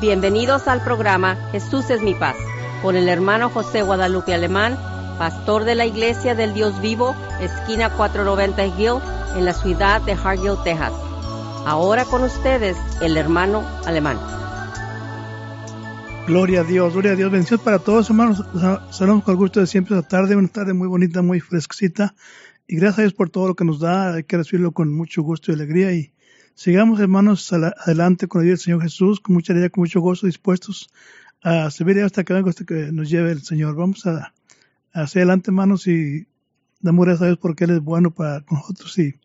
Bienvenidos al programa Jesús es mi paz, con el hermano José Guadalupe Alemán, pastor de la Iglesia del Dios Vivo, esquina 490 Hill, en la ciudad de Hargill, Texas. Ahora con ustedes, el hermano Alemán. Gloria a Dios, gloria a Dios. Bendiciones para todos, hermanos. Saludamos con el gusto de siempre esta tarde, una tarde muy bonita, muy fresquecita. Y gracias a Dios por todo lo que nos da. Hay que recibirlo con mucho gusto y alegría. Y Sigamos, hermanos, adelante con la del Señor Jesús, con mucha alegría, con mucho gozo, dispuestos a servir hasta que hasta que nos lleve el Señor. Vamos a, hacia adelante, hermanos, y damos gracias a Dios porque Él es bueno para nosotros y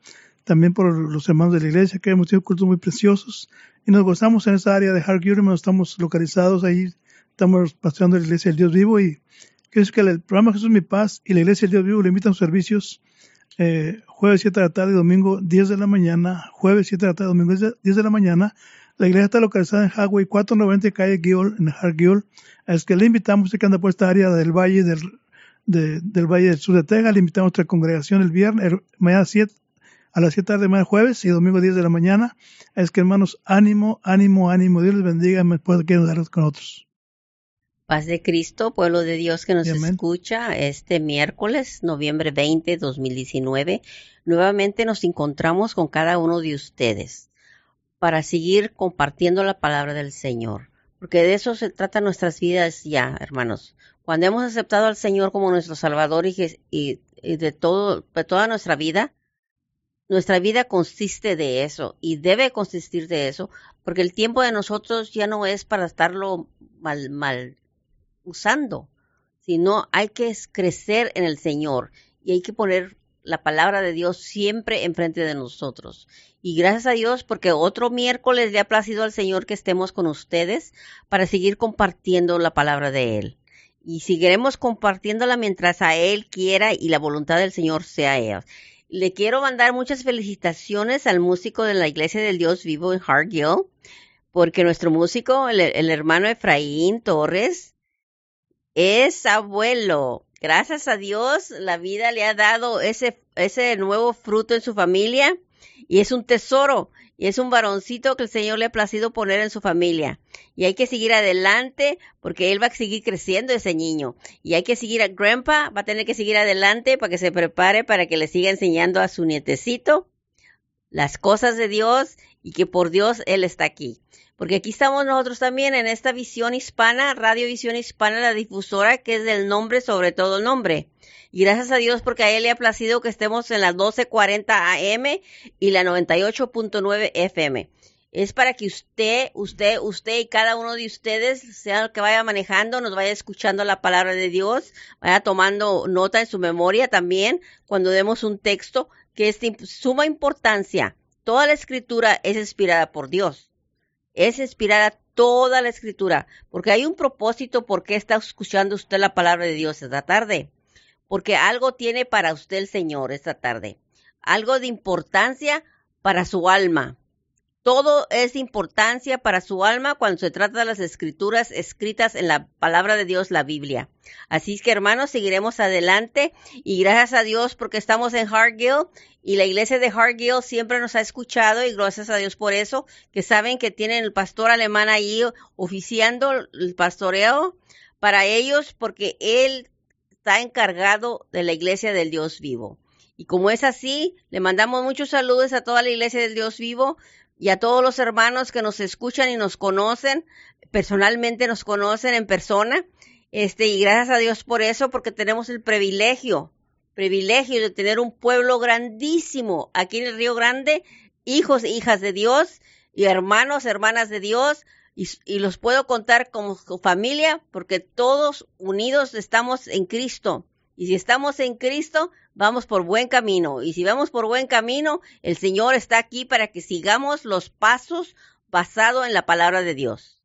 también por los hermanos de la iglesia, que hemos tenido cultos muy preciosos y nos gozamos en esa área de hermanos, estamos localizados ahí, estamos pastoreando la iglesia del Dios vivo y decir que el programa Jesús Mi Paz y la iglesia del Dios vivo le invitan servicios eh, jueves 7 de la tarde y domingo 10 de la mañana, jueves 7 de la tarde y domingo 10 de la mañana. La iglesia está localizada en Highway 490 calle Gill, en Hargill. Es que le invitamos, que anda por esta área del valle del, del valle del sur de Texas, le invitamos a nuestra congregación el viernes, mañana 7, a las 7 de la mañana jueves y domingo 10 de la mañana. Es que hermanos, ánimo, ánimo, ánimo. Dios les bendiga, me puede quedar con otros. Paz de Cristo, pueblo de Dios que nos escucha este miércoles, noviembre 20, 2019. Nuevamente nos encontramos con cada uno de ustedes para seguir compartiendo la palabra del Señor. Porque de eso se trata nuestras vidas ya, hermanos. Cuando hemos aceptado al Señor como nuestro Salvador y, de, todo, de toda nuestra vida, nuestra vida consiste de eso y debe consistir de eso, porque el tiempo de nosotros ya no es para estarlo mal, mal usando, sino hay que crecer en el Señor y hay que poner la palabra de Dios siempre enfrente de nosotros. Y gracias a Dios porque otro miércoles le ha placido al Señor que estemos con ustedes para seguir compartiendo la palabra de Él. Y seguiremos compartiéndola mientras a Él quiera y la voluntad del Señor sea Él. Le quiero mandar muchas felicitaciones al músico de la Iglesia del Dios Vivo en Hargill, porque nuestro músico, el hermano Efraín Torres, es abuelo. Gracias a Dios, la vida le ha dado ese, ese nuevo fruto en su familia y es un tesoro y es un varoncito que el Señor le ha placido poner en su familia. Y hay que seguir adelante porque él va a seguir creciendo ese niño. Y hay que seguir a Grandpa, va a tener que seguir adelante para que se prepare para que le siga enseñando a su nietecito las cosas de Dios y que por Dios él está aquí porque aquí estamos nosotros también en esta visión hispana, Radio Visión Hispana, la difusora que es del nombre sobre todo el nombre. Y gracias a Dios porque a él le ha placido que estemos en las 1240 AM y la 98.9 FM. Es para que usted, usted, usted y cada uno de ustedes, sea el que vaya manejando, nos vaya escuchando la palabra de Dios, vaya tomando nota en su memoria también cuando demos un texto que es de suma importancia. Toda la escritura es inspirada por Dios es inspirada toda la escritura, porque hay un propósito por qué está escuchando usted la palabra de Dios esta tarde, porque algo tiene para usted el Señor esta tarde, algo de importancia para su alma. Todo es importancia para su alma cuando se trata de las escrituras escritas en la palabra de Dios, la Biblia. Así es que hermanos, seguiremos adelante y gracias a Dios porque estamos en Hargill y la iglesia de Hargill siempre nos ha escuchado y gracias a Dios por eso, que saben que tienen el pastor alemán ahí oficiando el pastoreo para ellos porque él está encargado de la iglesia del Dios vivo. Y como es así, le mandamos muchos saludos a toda la iglesia del Dios vivo y a todos los hermanos que nos escuchan y nos conocen, personalmente nos conocen en persona. Este, y gracias a Dios por eso, porque tenemos el privilegio, privilegio de tener un pueblo grandísimo aquí en el Río Grande, hijos e hijas de Dios y hermanos, hermanas de Dios, y, y, los puedo contar como familia porque todos unidos estamos en Cristo. Y si estamos en Cristo, vamos por buen camino. Y si vamos por buen camino, el Señor está aquí para que sigamos los pasos basados en la palabra de Dios.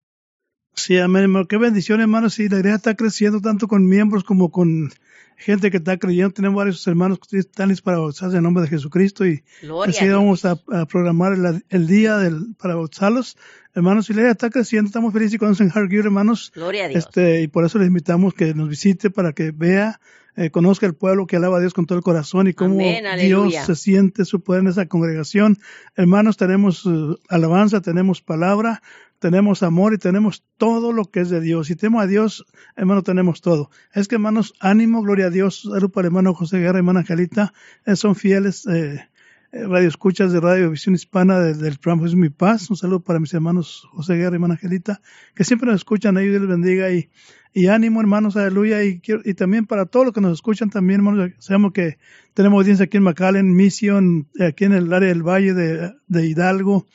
Sí, amén, hermano. Qué bendición, hermano. Sí, la iglesia está creciendo tanto con miembros como con gente que está creyendo. Tenemos varios hermanos que están listos para bautizarse en nombre de Jesucristo y así vamos a, programar el, día del, para bautizarlos. Hermanos, si la iglesia está creciendo, estamos felices y conocen Hargear, hermanos. Gloria a Dios. Este, y por eso les invitamos que nos visite para que vea eh, conozca el pueblo que alaba a Dios con todo el corazón y cómo Dios se siente su poder en esa congregación. Hermanos, tenemos eh, alabanza, tenemos palabra, tenemos amor y tenemos todo lo que es de Dios. Si tenemos a Dios, hermano, tenemos todo. Es que, hermanos, ánimo, gloria a Dios. Salud para hermano José Guerra, hermana Angelita. Eh, son fieles eh, radio escuchas de Radio Visión Hispana del, programa Es Mi Paz. Un saludo para mis hermanos José Guerra y hermana Angelita, que siempre nos escuchan. Dios les bendiga y, ánimo, hermanos, aleluya. Y, y también para todos los que nos escuchan también, hermanos, sabemos que tenemos audiencia aquí en McAllen, Mission, aquí en el área del Valle de Hidalgo,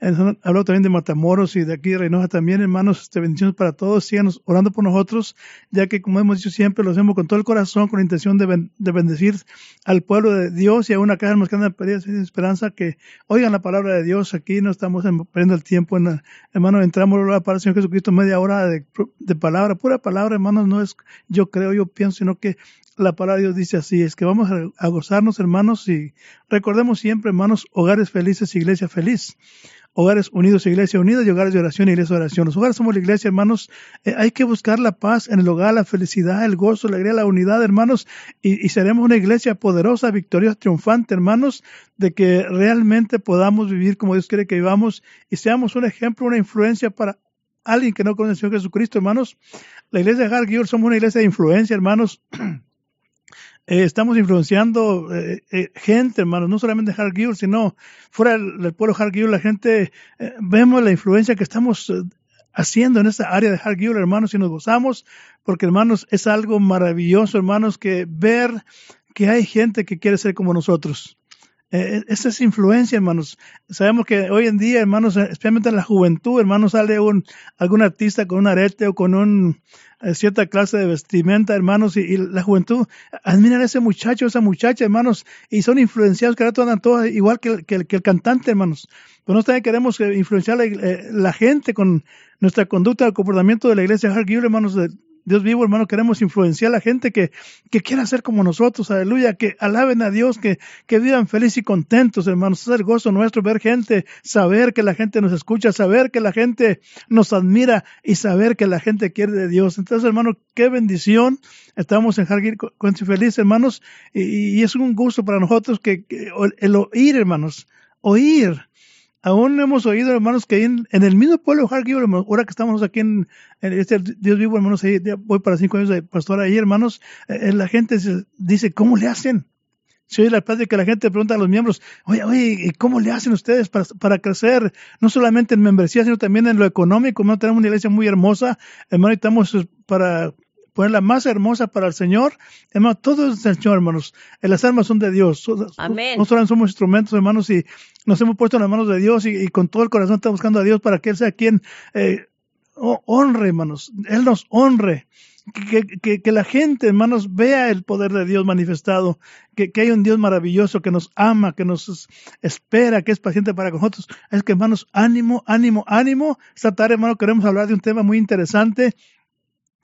Habló también de Matamoros y de aquí de Reynosa también, hermanos. Este, bendiciones para todos. Síganos orando por nosotros, ya que, como hemos dicho siempre, lo hacemos con todo el corazón, con la intención de, de bendecir al pueblo de Dios y a una casa más grande de esperanza que oigan la palabra de Dios. Aquí no estamos perdiendo el tiempo. En hermano, entramos a para el Señor Jesucristo media hora de, de palabra, pura palabra, hermanos. No es yo creo, yo pienso, sino que la palabra de Dios dice así, es que vamos a, gozarnos, hermanos, y recordemos siempre, hermanos, hogares felices, iglesia feliz hogares unidos, iglesia unida, y hogares de oración, iglesia de oración. Los hogares somos la iglesia, hermanos. Eh, hay que buscar la paz en el hogar, la felicidad, el gozo, la alegría, la unidad, hermanos, y, seremos una iglesia poderosa, victoriosa, triunfante, hermanos, de que realmente podamos vivir como Dios quiere que vivamos y seamos un ejemplo, una influencia para alguien que no conoce al Señor Jesucristo, hermanos. La iglesia de Hargill somos una iglesia de influencia, hermanos. Eh, estamos influenciando eh, eh, gente, hermanos, no solamente Hargill, sino fuera del, pueblo Hargill, la gente, vemos la influencia que estamos haciendo en esta área de Hargill, hermanos, y nos gozamos, porque, hermanos, es algo maravilloso, hermanos, que ver que hay gente que quiere ser como nosotros. Esa es influencia, hermanos. Sabemos que hoy en día, hermanos, especialmente en la juventud, hermanos, sale un, algún artista con un arete o con un, eh, cierta clase de vestimenta, hermanos, y, la juventud admiran a ese muchacho, esa muchacha, hermanos, y son influenciados, que ahora andan todos igual que el, que, el, cantante, hermanos. Pero nosotros también queremos eh, influenciar la, eh, la, gente con nuestra conducta, el comportamiento de la iglesia Hargill, hermanos, de, Dios vivo, hermano, queremos influenciar a la gente que, que quiera ser como nosotros, aleluya, que alaben a Dios, que, que vivan felices y contentos, hermanos. Es el gozo nuestro ver gente, saber que la gente nos escucha, saber que la gente nos admira y saber que la gente quiere de Dios. Entonces, hermano, qué bendición. Estamos en Hargir con feliz, hermanos, y, es un gusto para nosotros que el oír, hermanos, oír aún hemos oído, hermanos, que en, en el mismo pueblo de Hargill, ahora que estamos aquí en, este Dios vivo, hermanos, ahí, voy para cinco años de pastor ahí, hermanos, eh, eh, la gente dice, ¿cómo le hacen? Si oye la que la gente pregunta a los miembros, oye, oye, ¿cómo le hacen ustedes para, para crecer? No solamente en membresía, sino también en lo económico. No tenemos una iglesia muy hermosa, hermano, estamos para ponerla más hermosa para el Señor. Hermano, todo es el Señor, hermanos. Las armas son de Dios. Amén. Nosotros somos instrumentos, hermanos, y nos hemos puesto en las manos de Dios y, con todo el corazón estamos buscando a Dios para que Él sea quien eh, honre, hermanos. Él nos honre. Que, que, la gente, hermanos, vea el poder de Dios manifestado, que, que hay un Dios maravilloso que nos ama, que nos espera, que es paciente para nosotros. Es que, hermanos, ánimo, ánimo, ánimo. Esta tarde, hermano, queremos hablar de un tema muy interesante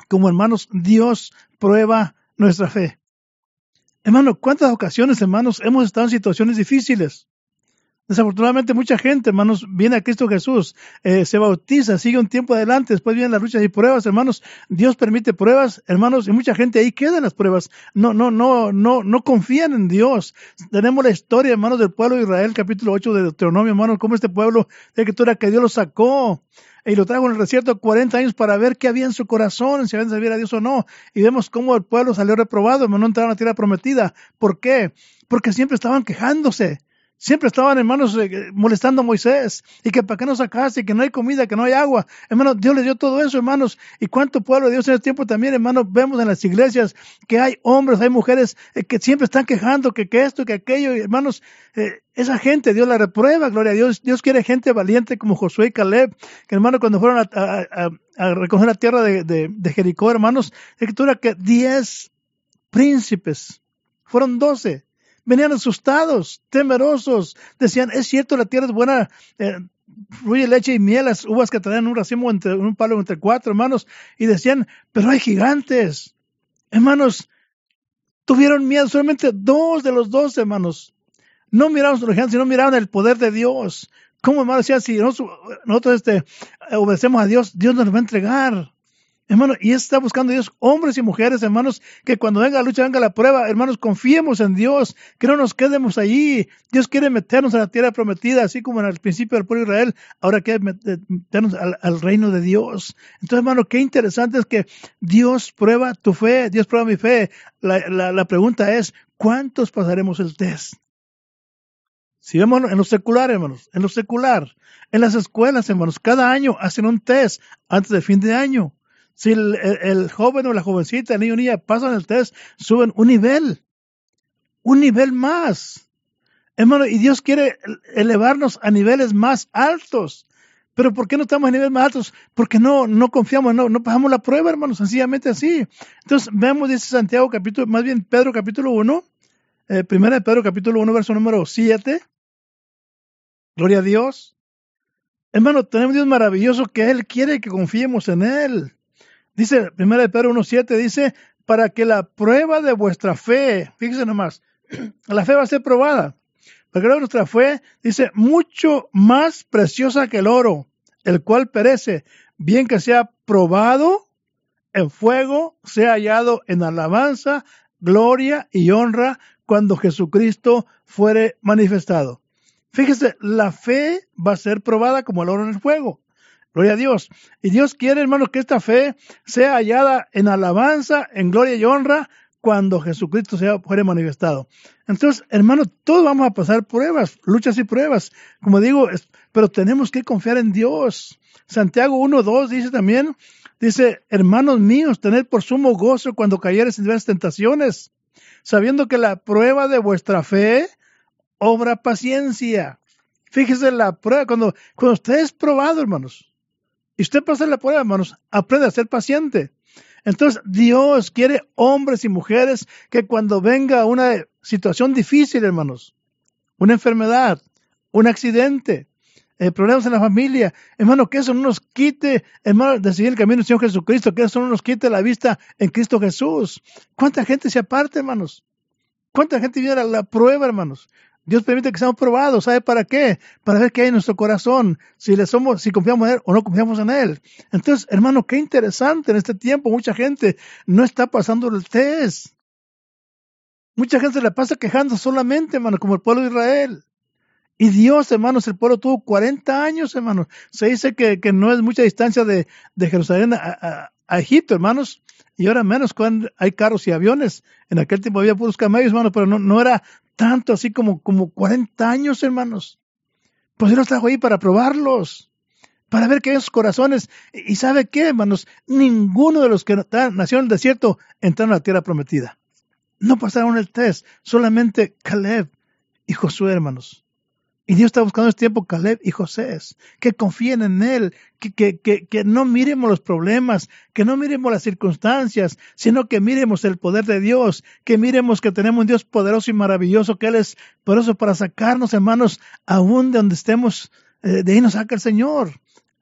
como hermanos, Dios prueba nuestra fe. Hermano, ¿cuántas ocasiones, hermanos, hemos estado en situaciones difíciles? Desafortunadamente mucha gente, hermanos, viene a Cristo Jesús, eh, se bautiza, sigue un tiempo adelante, después vienen las luchas y pruebas, hermanos. Dios permite pruebas, hermanos, y mucha gente ahí queda en las pruebas. No, no, no, no, no confían en Dios. Tenemos la historia, hermanos, del pueblo de Israel, capítulo 8 de Deuteronomio, hermanos, cómo este pueblo de escritura que Dios lo sacó y lo trajo en el desierto 40 años para ver qué había en su corazón, si habían servido a Dios o no. Y vemos cómo el pueblo salió reprobado, no entraron a la tierra prometida. ¿Por qué? Porque siempre estaban quejándose. Siempre estaban, hermanos, eh, molestando a Moisés. Y que para qué no sacaste, que no hay comida, que no hay agua. Hermanos, Dios les dio todo eso, hermanos. Y cuánto pueblo de Dios en ese tiempo también, hermanos, vemos en las iglesias que hay hombres, hay mujeres eh, que siempre están quejando que, que esto, que aquello. Hermanos, eh, esa gente, Dios la reprueba, gloria a Dios. Dios quiere gente valiente como Josué y Caleb. Que, hermanos, cuando fueron a, recoger la tierra de, de Jericó, hermanos, escritura que diez príncipes, fueron doce venían asustados, temerosos, decían, es cierto, la tierra es buena, eh, fluye leche y miel, las uvas que traían un racimo entre un palo entre cuatro, hermanos, y decían, pero hay gigantes. Hermanos, tuvieron miedo, solamente dos de los dos, hermanos. No miraron los gigantes, sino miraron el poder de Dios. ¿Cómo, hermanos, decían, si nosotros, nosotros este, obedecemos a Dios, Dios nos va a entregar. Hermano, y está buscando Dios, hombres y mujeres, hermanos, que cuando venga la lucha, venga la prueba, hermanos, confiemos en Dios, que no nos quedemos allí. Dios quiere meternos a la tierra prometida, así como en el principio del pueblo de Israel, ahora quiere meternos al, reino de Dios. Entonces, hermano, qué interesante es que Dios prueba tu fe, Dios prueba mi fe. La, la pregunta es, ¿cuántos pasaremos el test? Si vemos en lo secular, hermanos, en lo secular, en las escuelas, hermanos, cada año hacen un test antes del fin de año. Si el, joven o la jovencita, el niño o niña pasan el test, suben un nivel, un nivel más. Hermano, y Dios quiere elevarnos a niveles más altos. Pero ¿por qué no estamos a niveles más altos? Porque no, no confiamos, no, no pasamos la prueba, hermano, sencillamente así. Entonces, vemos, dice Santiago capítulo, más bien Pedro capítulo 1, eh, primera de Pedro capítulo 1, verso número 7. Gloria a Dios. Hermano, tenemos Dios maravilloso que Él quiere que confiemos en Él. Dice, 1 de Pedro 1.7, dice, para que la prueba de vuestra fe, fíjese nomás, la fe va a ser probada. Para que nuestra fe, dice, mucho más preciosa que el oro, el cual perece, bien que sea probado en fuego, sea hallado en alabanza, gloria y honra cuando Jesucristo fuere manifestado. Fíjese, la fe va a ser probada como el oro en el fuego. Gloria a Dios. Y Dios quiere, hermanos, que esta fe sea hallada en alabanza, en gloria y honra, cuando Jesucristo sea fuere manifestado. Entonces, hermanos, todos vamos a pasar pruebas, luchas y pruebas. Como digo, pero tenemos que confiar en Dios. Santiago 1.2 dice también, dice, hermanos míos, tened por sumo gozo cuando cayeres en diversas tentaciones, sabiendo que la prueba de vuestra fe obra paciencia. Fíjese la prueba, cuando, cuando usted es probado, hermanos, y usted pasa la prueba, hermanos, aprende a ser paciente. Entonces, Dios quiere hombres y mujeres que cuando venga una situación difícil, hermanos, una enfermedad, un accidente, eh, problemas en la familia, hermano, que eso no nos quite, hermano, de seguir el camino del Señor Jesucristo, que eso no nos quite la vista en Cristo Jesús. ¿Cuánta gente se aparte, hermanos? ¿Cuánta gente viene a la prueba, hermanos? Dios permite que seamos probados. ¿Sabe para qué? Para ver qué hay en nuestro corazón, si le somos, si confiamos en Él o no confiamos en Él. Entonces, hermano, qué interesante en este tiempo. Mucha gente no está pasando el test. Mucha gente la pasa quejando solamente, hermano, como el pueblo de Israel. Y Dios, hermanos, el pueblo tuvo 40 años, hermanos. Se dice que, no es mucha distancia de, Jerusalén a, Egipto, hermanos. Y ahora menos cuando hay carros y aviones. En aquel tiempo había puros camellos, hermanos, pero no, no era tanto, así como, como 40 años, hermanos. Pues Dios los trajo ahí para probarlos, para ver que esos corazones. Y sabe qué, hermanos, ninguno de los que nacieron en el desierto entraron a la tierra prometida. No pasaron el test, solamente Caleb y Josué, hermanos. Y Dios está buscando este tiempo Caleb y José, que confíen en Él, que, que, que, que, no miremos los problemas, que no miremos las circunstancias, sino que miremos el poder de Dios, que miremos que tenemos un Dios poderoso y maravilloso, que Él es poderoso para sacarnos, hermanos, aún de donde estemos, eh, de ahí nos saca el Señor.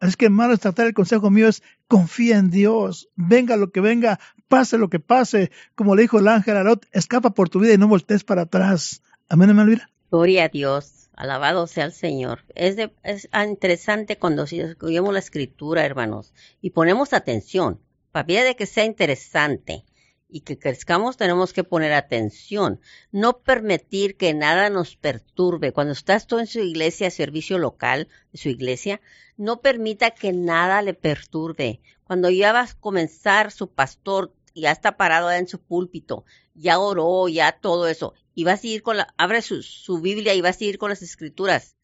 Así que, hermanos, tratar el consejo mío es confía en Dios, venga lo que venga, pase lo que pase, como le dijo el ángel a Lot, escapa por tu vida y no voltees para atrás. Amén, hermano. Gloria a Dios. Alabado sea el Señor. Es, es interesante cuando escribimos la escritura, hermanos, y ponemos atención. Para de que sea interesante y que crezcamos, tenemos que poner atención. No permitir que nada nos perturbe. Cuando estás tú en su iglesia, servicio local de su iglesia, no permita que nada le perturbe. Cuando ya vas a comenzar, su pastor ya está parado en su púlpito, ya oró, ya todo eso, y va a seguir con la, abre su, su Biblia y va a seguir con las escrituras.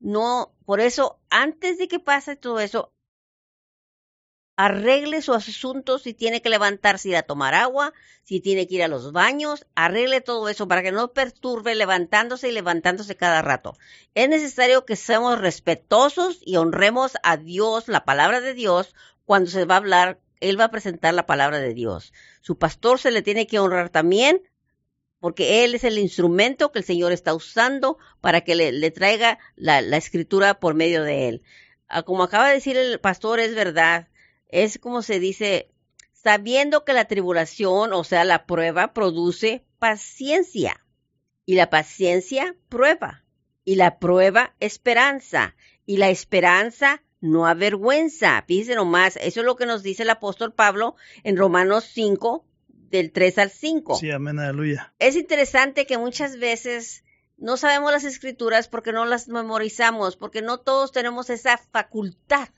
No, por eso, antes de que pase todo eso, arregle sus asuntos si tiene que levantarse ir a tomar agua, si tiene que ir a los baños, arregle todo eso para que no perturbe levantándose y levantándose cada rato. Es necesario que seamos respetuosos y honremos a Dios, la palabra de Dios, cuando se va a hablar, Él va a presentar la palabra de Dios. Su pastor se le tiene que honrar también porque Él es el instrumento que el Señor está usando para que le, traiga la, escritura por medio de Él. Ah, como acaba de decir el pastor, es verdad, es como se dice, sabiendo que la tribulación, o sea, la prueba, produce paciencia, y la paciencia prueba, y la prueba esperanza, y la esperanza no avergüenza. Fíjense nomás, eso es lo que nos dice el apóstol Pablo en Romanos 5, del 3 al 5. Sí, amén, aleluya. Es interesante que muchas veces no sabemos las escrituras porque no las memorizamos, porque no todos tenemos esa facultad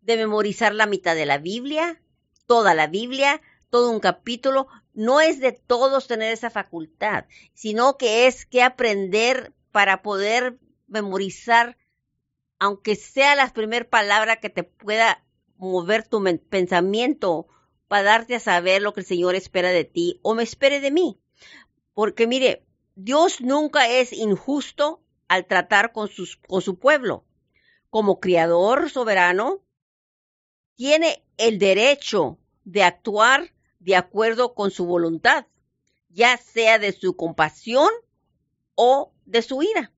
de memorizar la mitad de la Biblia, toda la Biblia, todo un capítulo. No es de todos tener esa facultad, sino que es que aprender para poder memorizar, aunque sea la primera palabra que te pueda mover tu pensamiento para darte a saber lo que el Señor espera de ti o me espere de mí. Porque mire, Dios nunca es injusto al tratar con, con su pueblo. Como criador soberano, tiene el derecho de actuar de acuerdo con su voluntad, ya sea de su compasión o de su ira.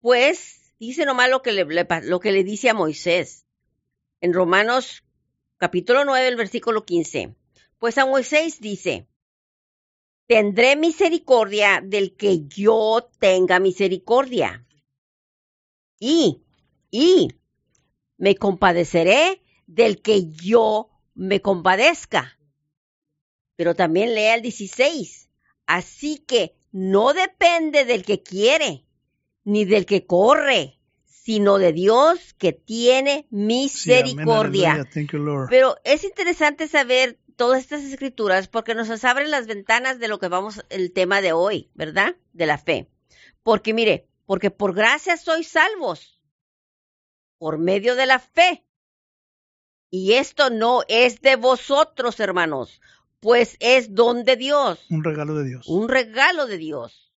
Pues dice nomás lo que le, lo que le dice a Moisés en Romanos capítulo 9, el versículo 15. Pues a Moisés dice, tendré misericordia del que yo tenga misericordia. Y, y, me compadeceré del que yo me compadezca. Pero también lea el 16. Así que no depende del que quiere, ni del que corre, sino de Dios que tiene misericordia. Pero es interesante saber todas estas escrituras porque nos abren las ventanas de lo que vamos el tema de hoy, ¿verdad? De la fe. Porque mire, porque por gracia sois salvos por medio de la fe. Y esto no es de vosotros, hermanos, pues es don de Dios. Un regalo de Dios. Un regalo de Dios.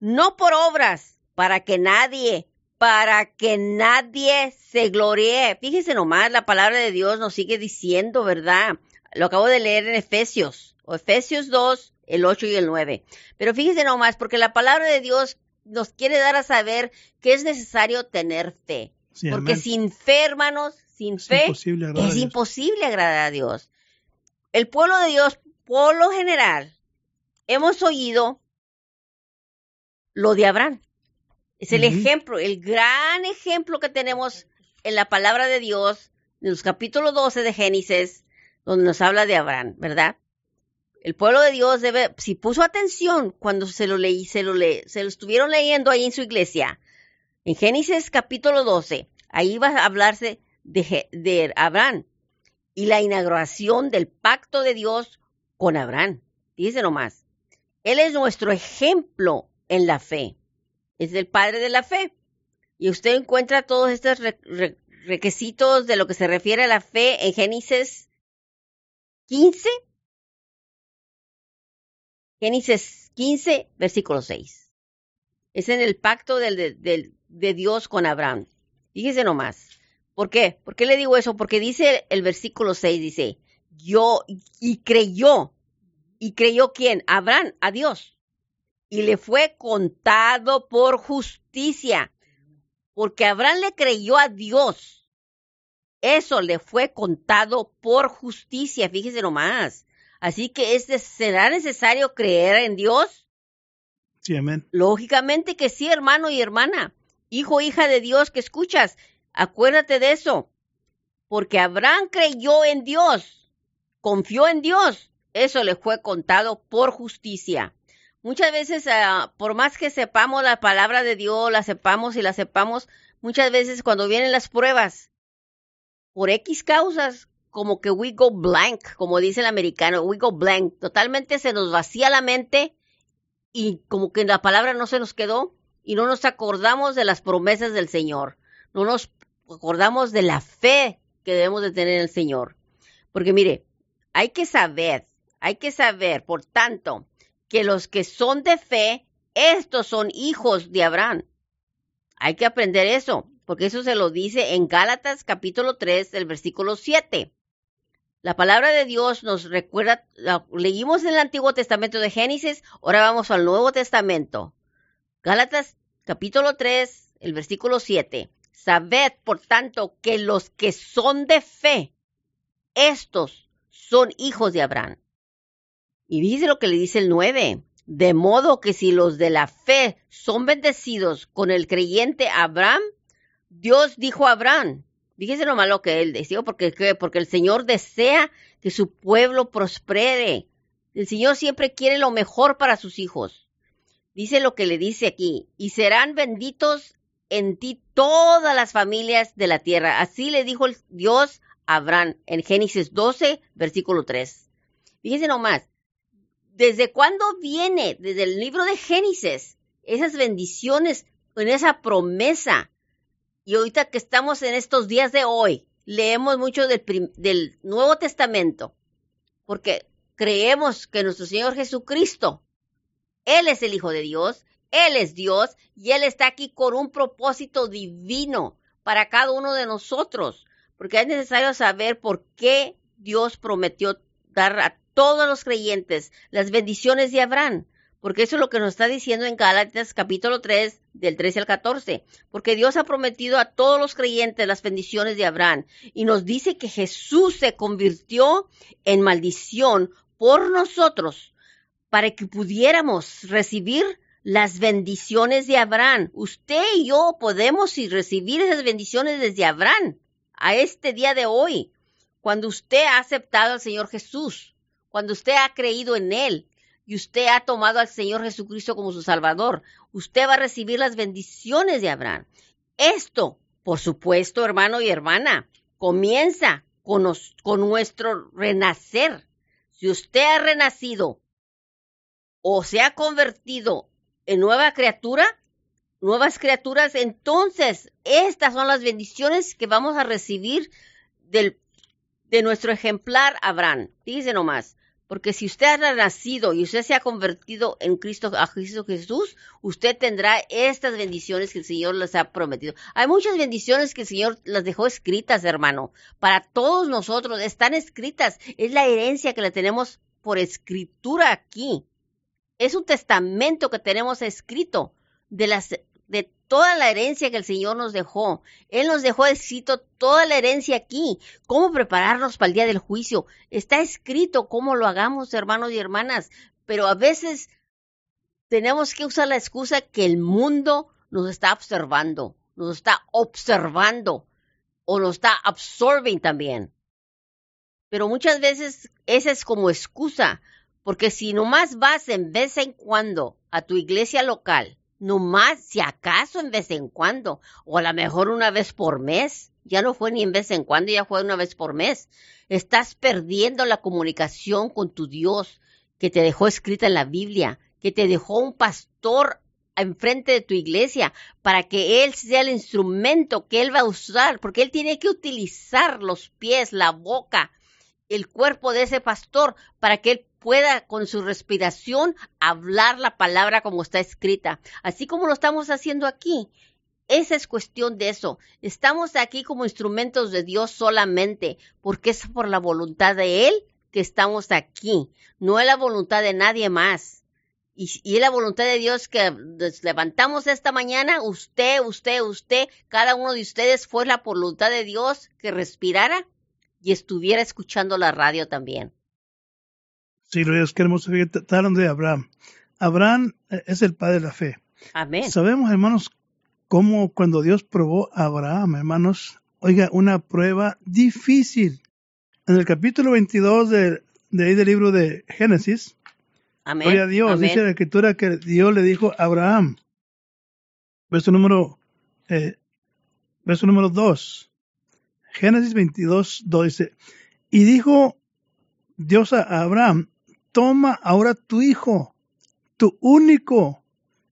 No por obras, para que nadie, para que nadie se gloríe. Fíjese nomás, la palabra de Dios nos sigue diciendo, ¿verdad? Lo acabo de leer en Efesios, o Efesios 2, el 8 y el 9. Pero fíjese nomás, porque la palabra de Dios nos quiere dar a saber que es necesario tener fe. porque sin fe, hermanos, sin fe, es imposible agradar a Dios. El pueblo de Dios, por lo general, hemos oído lo de Abraham. Es el ejemplo, el gran ejemplo que tenemos en la palabra de Dios, en los capítulos 12 de Génesis, donde nos habla de Abraham, ¿verdad? El pueblo de Dios debe, si puso atención cuando se lo leí, se lo, le, se lo estuvieron leyendo ahí en su iglesia, en Génesis capítulo 12, ahí va a hablarse de, de Abraham y la inauguración del pacto de Dios con Abraham. Dice nomás, Él es nuestro ejemplo en la fe, es el padre de la fe. Y usted encuentra todos estos requisitos de lo que se refiere a la fe en Génesis 15, Génesis 15, versículo 6. Es en el pacto de Dios con Abraham. Fíjese nomás. ¿Por qué? ¿Por qué le digo eso? Porque dice el versículo 6, dice, yo, y creyó. ¿Y creyó quién? Abraham, a Dios. Y le fue contado por justicia. Porque Abraham le creyó a Dios eso le fue contado por justicia, fíjese nomás. Así que es ¿será necesario creer en Dios? Sí, amén. Lógicamente que sí, hermano y hermana. Hijo, hija de Dios que escuchas, acuérdate de eso. Porque Abraham creyó en Dios, confió en Dios. Eso le fue contado por justicia. Muchas veces, ah, por más que sepamos la palabra de Dios, la sepamos y la sepamos, muchas veces cuando vienen las pruebas, por X causas, como que we go blank, como dice el americano, we go blank, totalmente se nos vacía la mente y como que la palabra no se nos quedó y no nos acordamos de las promesas del Señor, no nos acordamos de la fe que debemos de tener en el Señor. Porque mire, hay que saber, hay que saber, por tanto, que los que son de fe, estos son hijos de Abraham. Hay que aprender eso porque eso se lo dice en Gálatas capítulo 3, el versículo 7. La palabra de Dios nos recuerda, leímos en el Antiguo Testamento de Génesis, ahora vamos al Nuevo Testamento. Gálatas capítulo 3, el versículo 7. Sabed, por tanto, que los que son de fe, estos son hijos de Abraham. Y dice lo que le dice el 9. De modo que si los de la fe son bendecidos con el creyente Abraham, Dios dijo a Abraham, Fíjese nomás lo que él decía, porque, porque el Señor desea que su pueblo prospere. El Señor siempre quiere lo mejor para sus hijos. Dice lo que le dice aquí, y serán benditos en ti todas las familias de la tierra. Así le dijo Dios a Abraham en Génesis 12, versículo 3. Fíjense nomás, ¿desde cuándo viene? Desde el libro de Génesis, esas bendiciones, en esa promesa. Y ahorita que estamos en estos días de hoy, leemos mucho del, del Nuevo Testamento, porque creemos que nuestro Señor Jesucristo, Él es el Hijo de Dios, Él es Dios y Él está aquí con un propósito divino para cada uno de nosotros, porque es necesario saber por qué Dios prometió dar a todos los creyentes las bendiciones de Abraham, porque eso es lo que nos está diciendo en Gálatas capítulo 3 del 13 al 14, porque Dios ha prometido a todos los creyentes las bendiciones de Abraham y nos dice que Jesús se convirtió en maldición por nosotros para que pudiéramos recibir las bendiciones de Abraham. Usted y yo podemos recibir esas bendiciones desde Abraham a este día de hoy, cuando usted ha aceptado al Señor Jesús, cuando usted ha creído en Él y usted ha tomado al Señor Jesucristo como su Salvador, usted va a recibir las bendiciones de Abraham. Esto, por supuesto, hermano y hermana, comienza con, nuestro renacer si usted ha renacido o se ha convertido en nueva criatura, nuevas criaturas, entonces estas son las bendiciones que vamos a recibir del, de nuestro ejemplar Abraham. Dice nomás, porque si usted ha nacido y usted se ha convertido en Cristo, a Cristo Jesús, usted tendrá estas bendiciones que el Señor les ha prometido. Hay muchas bendiciones que el Señor las dejó escritas, hermano. Para todos nosotros están escritas. Es la herencia que le tenemos por escritura aquí. Es un testamento que tenemos escrito de las de toda la herencia que el Señor nos dejó. Él nos dejó escrito toda la herencia aquí. ¿Cómo prepararnos para el día del juicio? Está escrito cómo lo hagamos, hermanos y hermanas. Pero a veces tenemos que usar la excusa que el mundo nos está observando, nos está observando o nos está absorbing también. Pero muchas veces esa es como excusa, porque si nomás vas en vez en cuando a tu iglesia local no más, si acaso en vez en cuando, o a lo mejor una vez por mes. Ya no fue ni en vez en cuando, ya fue una vez por mes. Estás perdiendo la comunicación con tu Dios que te dejó escrita en la Biblia, que te dejó un pastor enfrente de tu iglesia para que Él sea el instrumento que Él va a usar, porque Él tiene que utilizar los pies, la boca, el cuerpo de ese pastor para que Él pueda con su respiración hablar la palabra como está escrita, así como lo estamos haciendo aquí. Esa es cuestión de eso. Estamos aquí como instrumentos de Dios solamente, porque es por la voluntad de Él que estamos aquí, no es la voluntad de nadie más. Y, y es la voluntad de Dios que nos levantamos esta mañana, usted, usted, usted, cada uno de ustedes fue la voluntad de Dios que respirara y estuviera escuchando la radio también. Sí, Dios, qué hermoso que de Abraham. Abraham eh, es el padre de la fe. Amén. Sabemos, hermanos, cómo cuando Dios probó a Abraham, hermanos, oiga, una prueba difícil. En el capítulo 22 de, de ahí del libro de Génesis, Amén. Gloria a Dios, dice la escritura que Dios le dijo a Abraham, verso número, eh, verso número 2, Génesis 22, 2 dice, y dijo Dios a Abraham, toma ahora tu hijo, tu único,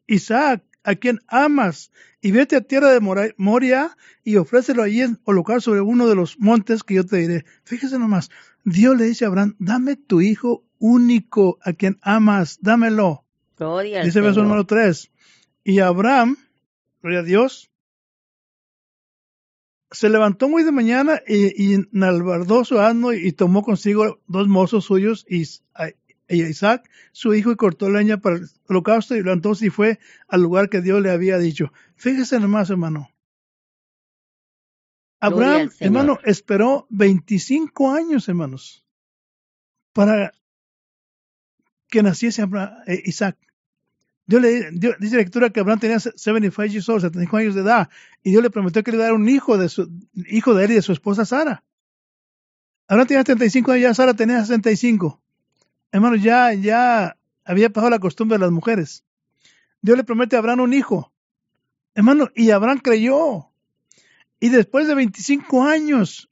Isaac, a quien amas, y vete a tierra de Moria y ofrécelo allí en holocausto sobre uno de los montes que yo te diré. Fíjese nomás, Dios le dice a Abraham, dame tu hijo único, a quien amas, dámelo. Gloria Dice verso número 3. Y Abraham, gloria a Dios, se levantó muy de mañana y, y nalbardó su asno y, tomó consigo dos mozos suyos y, y Isaac, su hijo, y cortó leña para el holocausto y entonces y fue al lugar que Dios le había dicho. Fíjese nomás, hermano. Abraham, hermano, esperó 25 años, hermanos, para que naciese eh, Isaac. Dios le dice la lectura que Abraham tenía 75 years old, 75 años de edad, y Dios le prometió que le iba a dar un hijo de su hijo de él y de su esposa Sara. Abraham tenía 75 años, ya Sara tenía 65. Hermano, ya, ya había pasado la costumbre de las mujeres. Dios le promete a Abraham un hijo. Hermano, y Abraham creyó. Y después de 25 años,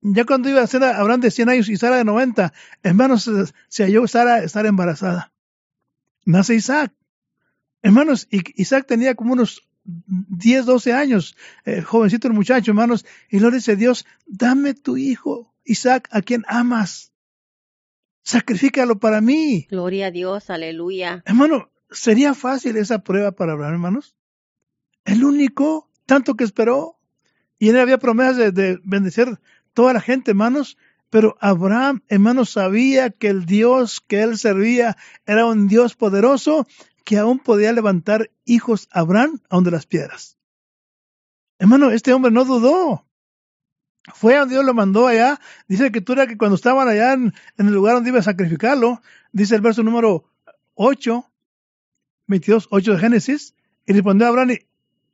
ya cuando iba a ser Abraham de 100 años y Sara de 90, hermanos, se, halló Sara estar embarazada. Nace Isaac. Hermanos, Isaac tenía como unos 10, 12 años, eh, jovencito el muchacho, hermanos, y le dice Dios, dame tu hijo, Isaac, a quien amas. Sacrifícalo para mí. Gloria a Dios, aleluya. Hermano, ¿sería fácil esa prueba para Abraham, hermanos? El único, tanto que esperó, y él había promesas de, de bendecir toda la gente, hermanos, pero Abraham, hermanos, sabía que el Dios que él servía era un Dios poderoso que aún podía levantar hijos a Abraham aún de las piedras. Hermano, este hombre no dudó. Fue a Dios lo mandó allá. Dice tú era que cuando estaban allá en, el lugar donde iba a sacrificarlo, dice el verso número 8, 22, 8 de Génesis, y respondió a Abraham,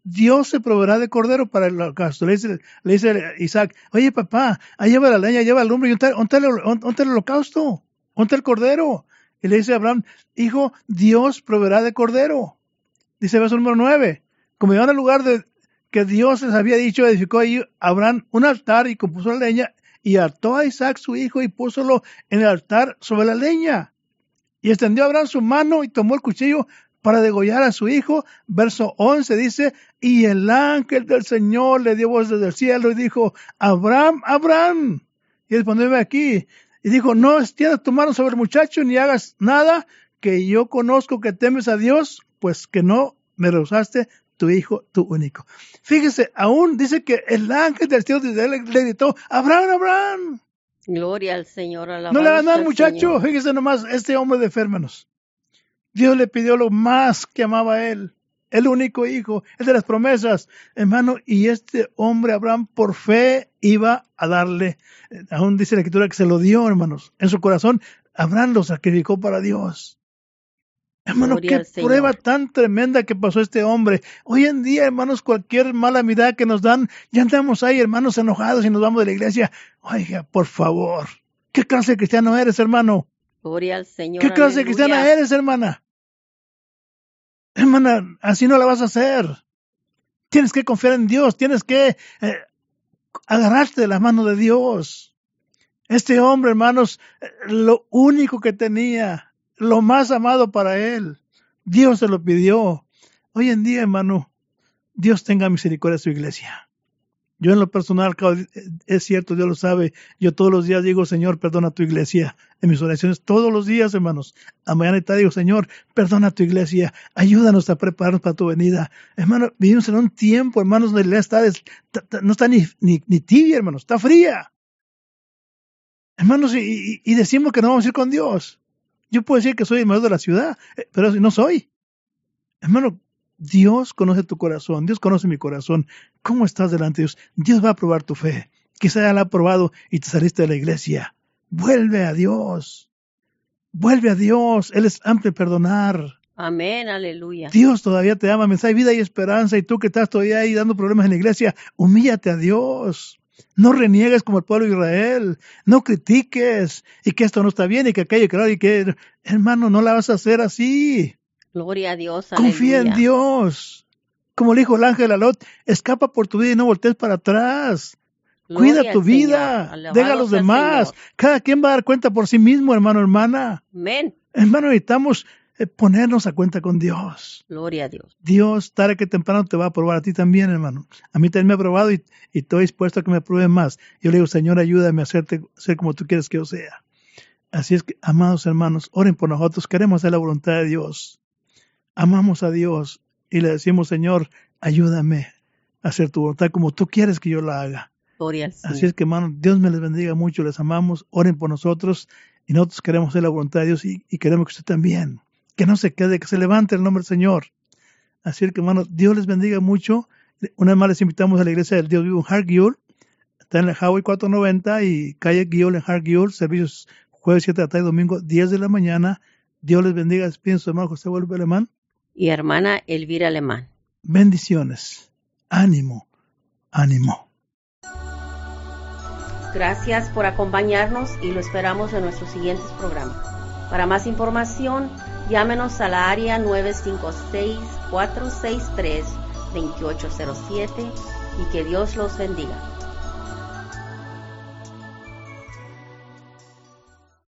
Dios se proveerá de cordero para el holocausto. Le dice, Isaac, oye papá, ahí lleva la leña, lleva el lumbre, ¿y dónde está el holocausto? ¿Dónde el cordero? Y le dice a Abraham, hijo, Dios proveerá de cordero. Dice verso número 9, como iban al lugar de que Dios les había dicho, edificó ahí Abraham un altar y compuso la leña y ató a Isaac su hijo y púsolo en el altar sobre la leña. Y extendió Abraham su mano y tomó el cuchillo para degollar a su hijo. Verso 11 dice, y el ángel del Señor le dio voz desde el cielo y dijo, Abraham, Abraham. Y respondió aquí. Y dijo, no extiendas tu mano sobre el muchacho ni hagas nada, que yo conozco que temes a Dios, pues que no me rehusaste tu hijo, tu único. Fíjese, aún dice que el ángel del cielo le, gritó, Abraham, Abraham. Gloria al Señor. No le nada, muchacho. Fíjese nomás, este hombre de férmenos. Dios le pidió lo más que amaba a él, el único hijo, el de las promesas, hermano, y este hombre Abraham por fe iba a darle, eh, aún dice la escritura que se lo dio, hermanos, en su corazón, Abraham lo sacrificó para Dios. Hermano, qué prueba tan tremenda que pasó este hombre. Hoy en día, hermanos, cualquier mala mirada que nos dan, ya andamos ahí, hermanos, enojados y nos vamos de la iglesia. Oiga, por favor, ¿qué clase de cristiano eres, hermano? Gloria al Señor. ¿Qué clase de cristiana eres, hermana? Hermana, así no la vas a hacer. Tienes que confiar en Dios, tienes que eh, agarrarte de la mano de Dios. Este hombre, hermanos, eh, lo único que tenía, lo más amado para él, Dios se lo pidió. Hoy en día, hermano, Dios tenga misericordia de su iglesia. Yo en lo personal, es cierto, Dios lo sabe. Yo todos los días digo, Señor, perdona tu iglesia. En mis oraciones, todos los días, hermanos. A mañana y tarde digo, Señor, perdona tu iglesia. Ayúdanos a prepararnos para tu venida. Hermano, vivimos en un tiempo, hermanos, donde la está, no está ni, ni, tibia, hermanos, está fría. Hermanos, y, y, decimos que no vamos a ir con Dios. Yo puedo decir que soy el mayor de la ciudad, eh, pero no soy. Hermano, Dios conoce tu corazón, Dios conoce mi corazón. ¿Cómo estás delante de Dios? Dios va a probar tu fe. Quizá ya la ha probado y te saliste de la iglesia. Vuelve a Dios. Vuelve a Dios. Él es amplio perdonar. Amén, aleluya. Dios todavía te ama, mensaje vida y esperanza. Y tú que estás todavía ahí dando problemas en la iglesia, humíllate a Dios. No reniegues como el pueblo de Israel. No critiques y que esto no está bien y que aquello, claro, y que, hermano, no la vas a hacer así. Gloria a Dios. Confía en Dios. Como le dijo el ángel a Lot, escapa por tu vida y no voltees para atrás. Cuida tu vida, deja a los demás. Cada quien va a dar cuenta por sí mismo, hermano, hermana. Amén. Hermano, necesitamos eh, ponernos a cuenta con Dios. Gloria a Dios. Dios, tarde que temprano te va a probar a ti también, hermano. A mí también me ha probado y, estoy dispuesto a que me pruebe más. Yo le digo, Señor, ayúdame a hacerte, ser como tú quieres que yo sea. Así es que, amados hermanos, oren por nosotros. Queremos hacer la voluntad de Dios amamos a Dios y le decimos, Señor, ayúdame a hacer tu voluntad como tú quieres que yo la haga. Así es que, hermano, Dios me les bendiga mucho, les amamos, oren por nosotros y nosotros queremos hacer la voluntad de Dios y, queremos que usted también, que no se quede, que se levante el nombre del Señor. Así que, hermano, Dios les bendiga mucho. Una vez más les invitamos a la iglesia del Dios vivo en Hargiul. Está en la Highway 490 y calle Guiol en Hargiul. Servicios jueves 7 de la tarde, domingo 10 de la mañana. Dios les bendiga. Despiden su hermano José Vuelve Alemán. y hermana Elvira Alemán. Bendiciones. Ánimo. Ánimo. Gracias por acompañarnos y lo esperamos en nuestros siguientes programas. Para más información, llámenos a la área 956-463-2807 y que Dios los bendiga.